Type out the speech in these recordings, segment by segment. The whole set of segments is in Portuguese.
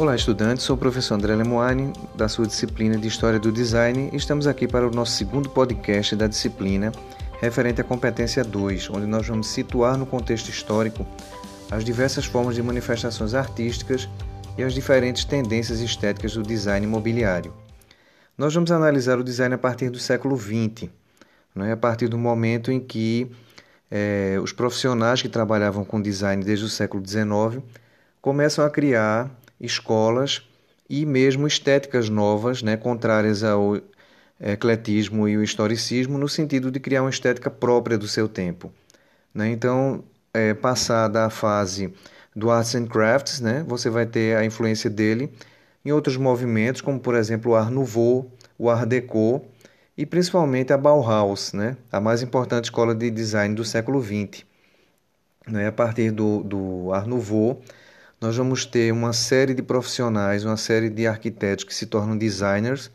Olá, estudantes. Sou o professor André Lemoine, da sua disciplina de História do Design, e estamos aqui para o nosso segundo podcast da disciplina, referente à competência 2, onde nós vamos situar no contexto histórico as diversas formas de manifestações artísticas e as diferentes tendências estéticas do design imobiliário. Nós vamos analisar o design a partir do século XX, né, a partir do momento em que é, os profissionais que trabalhavam com design desde o século XIX começam a criar escolas e mesmo estéticas novas, né, contrárias ao ecletismo e o historicismo, no sentido de criar uma estética própria do seu tempo. Né? Então, é, passada a fase do Arts and Crafts, né, você vai ter a influência dele em outros movimentos, como por exemplo o Art Nouveau, o Art Deco e principalmente a Bauhaus, né, a mais importante escola de design do século XX. Né, a partir do, do Art Nouveau, nós vamos ter uma série de profissionais, uma série de arquitetos que se tornam designers,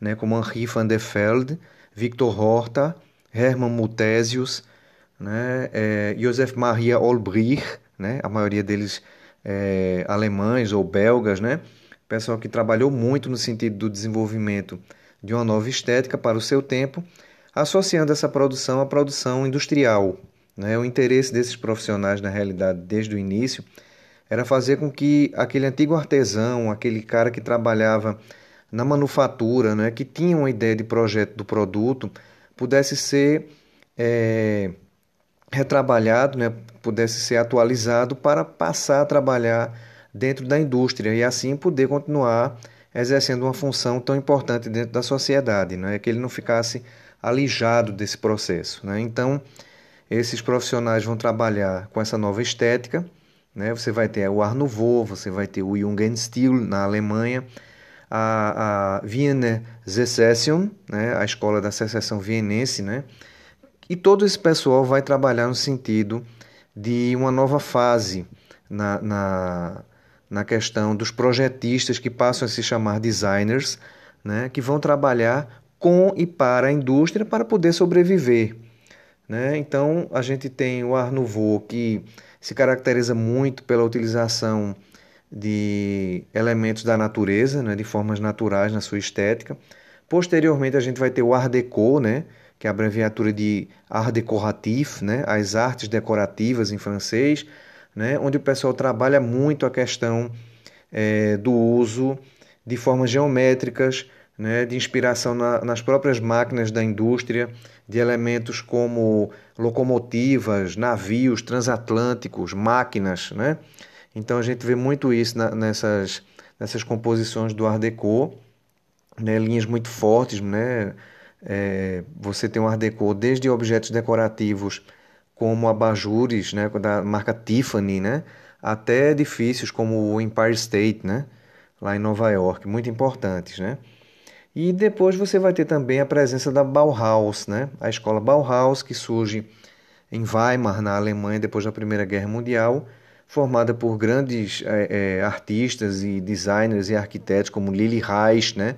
né, como Henri van der Velde, Victor Horta, Hermann Muthesius, né, é, Joseph Maria Olbrich, né, a maioria deles é, alemães ou belgas, né, pessoal que trabalhou muito no sentido do desenvolvimento de uma nova estética para o seu tempo, associando essa produção à produção industrial. Né, o interesse desses profissionais, na realidade, desde o início, era fazer com que aquele antigo artesão, aquele cara que trabalhava na manufatura, né, que tinha uma ideia de projeto do produto, pudesse ser é, retrabalhado, né, pudesse ser atualizado para passar a trabalhar dentro da indústria e assim poder continuar exercendo uma função tão importante dentro da sociedade, né, que ele não ficasse alijado desse processo. Né? Então, esses profissionais vão trabalhar com essa nova estética né? Você vai ter o Art Nouveau, você vai ter o Jugendstil na Alemanha, a, a Wiener Secession, né? a escola da secessão vienense, né? e todo esse pessoal vai trabalhar no sentido de uma nova fase na, na, na questão dos projetistas que passam a se chamar designers, né? que vão trabalhar com e para a indústria para poder sobreviver. Né? Então a gente tem o Art Nouveau que se caracteriza muito pela utilização de elementos da natureza, né, de formas naturais na sua estética. Posteriormente, a gente vai ter o Art Deco, né, que é a abreviatura de Art Decoratif, né, as artes decorativas em francês, né, onde o pessoal trabalha muito a questão é, do uso de formas geométricas, né, de inspiração na, nas próprias máquinas da indústria, de elementos como locomotivas, navios transatlânticos, máquinas. Né? Então a gente vê muito isso na, nessas, nessas composições do Art Deco, né, linhas muito fortes. Né? É, você tem um Art Deco desde objetos decorativos como abajures né, da marca Tiffany, né? até edifícios como o Empire State, né? lá em Nova York, muito importantes. Né? E depois você vai ter também a presença da Bauhaus, né? a escola Bauhaus, que surge em Weimar, na Alemanha, depois da Primeira Guerra Mundial, formada por grandes é, é, artistas e designers e arquitetos como Lili Reich, né?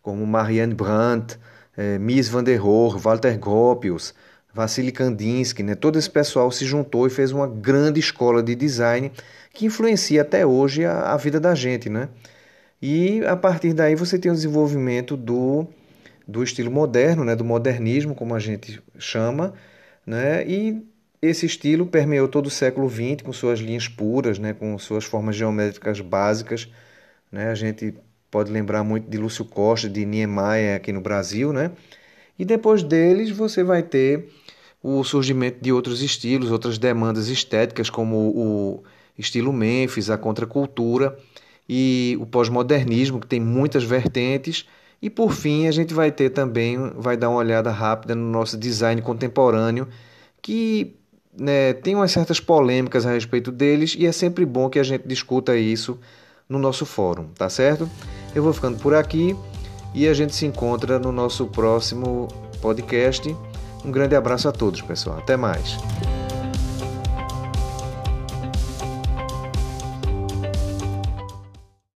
como Marianne Brandt, é, Mies van der Rohe, Walter Gropius, Vassili Kandinsky, né? todo esse pessoal se juntou e fez uma grande escola de design que influencia até hoje a, a vida da gente, né? E a partir daí você tem o desenvolvimento do, do estilo moderno, né, do modernismo, como a gente chama, né, e esse estilo permeou todo o século XX com suas linhas puras, né, com suas formas geométricas básicas. Né, a gente pode lembrar muito de Lúcio Costa, de Niemeyer aqui no Brasil. Né, e depois deles você vai ter o surgimento de outros estilos, outras demandas estéticas, como o estilo Memphis, a contracultura e o pós-modernismo, que tem muitas vertentes. E por fim, a gente vai ter também, vai dar uma olhada rápida no nosso design contemporâneo, que né, tem umas certas polêmicas a respeito deles e é sempre bom que a gente discuta isso no nosso fórum, tá certo? Eu vou ficando por aqui e a gente se encontra no nosso próximo podcast. Um grande abraço a todos, pessoal. Até mais.